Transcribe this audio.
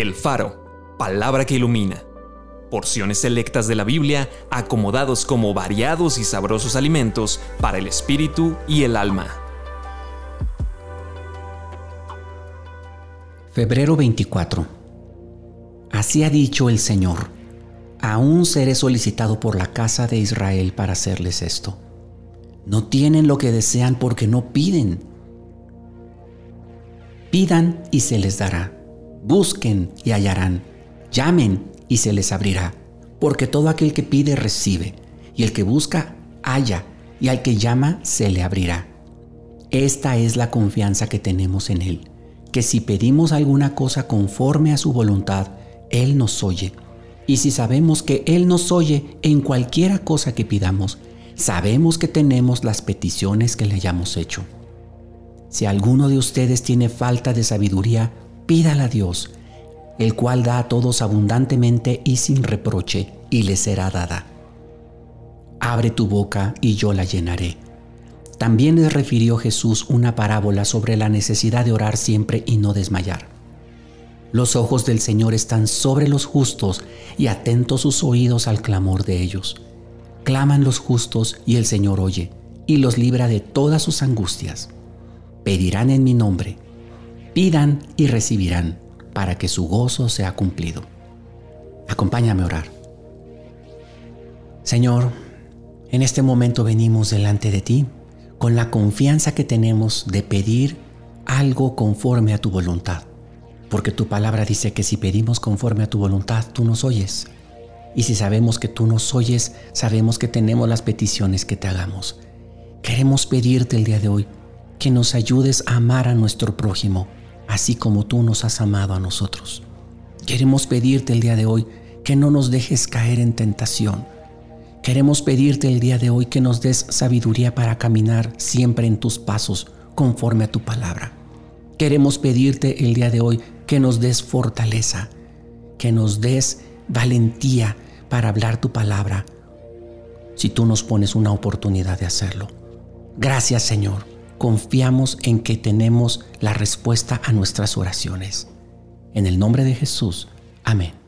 El Faro, palabra que ilumina. Porciones selectas de la Biblia acomodados como variados y sabrosos alimentos para el espíritu y el alma. Febrero 24. Así ha dicho el Señor. Aún seré solicitado por la casa de Israel para hacerles esto. No tienen lo que desean porque no piden. Pidan y se les dará busquen y hallarán, llamen y se les abrirá, porque todo aquel que pide recibe, y el que busca halla, y al que llama se le abrirá. Esta es la confianza que tenemos en Él, que si pedimos alguna cosa conforme a su voluntad, Él nos oye. Y si sabemos que Él nos oye en cualquiera cosa que pidamos, sabemos que tenemos las peticiones que le hayamos hecho. Si alguno de ustedes tiene falta de sabiduría, pídala a Dios, el cual da a todos abundantemente y sin reproche, y le será dada. Abre tu boca y yo la llenaré. También les refirió Jesús una parábola sobre la necesidad de orar siempre y no desmayar. Los ojos del Señor están sobre los justos y atentos sus oídos al clamor de ellos. Claman los justos y el Señor oye y los libra de todas sus angustias. Pedirán en mi nombre Pidan y recibirán para que su gozo sea cumplido. Acompáñame a orar. Señor, en este momento venimos delante de ti con la confianza que tenemos de pedir algo conforme a tu voluntad. Porque tu palabra dice que si pedimos conforme a tu voluntad, tú nos oyes. Y si sabemos que tú nos oyes, sabemos que tenemos las peticiones que te hagamos. Queremos pedirte el día de hoy que nos ayudes a amar a nuestro prójimo así como tú nos has amado a nosotros. Queremos pedirte el día de hoy que no nos dejes caer en tentación. Queremos pedirte el día de hoy que nos des sabiduría para caminar siempre en tus pasos conforme a tu palabra. Queremos pedirte el día de hoy que nos des fortaleza, que nos des valentía para hablar tu palabra si tú nos pones una oportunidad de hacerlo. Gracias Señor confiamos en que tenemos la respuesta a nuestras oraciones. En el nombre de Jesús. Amén.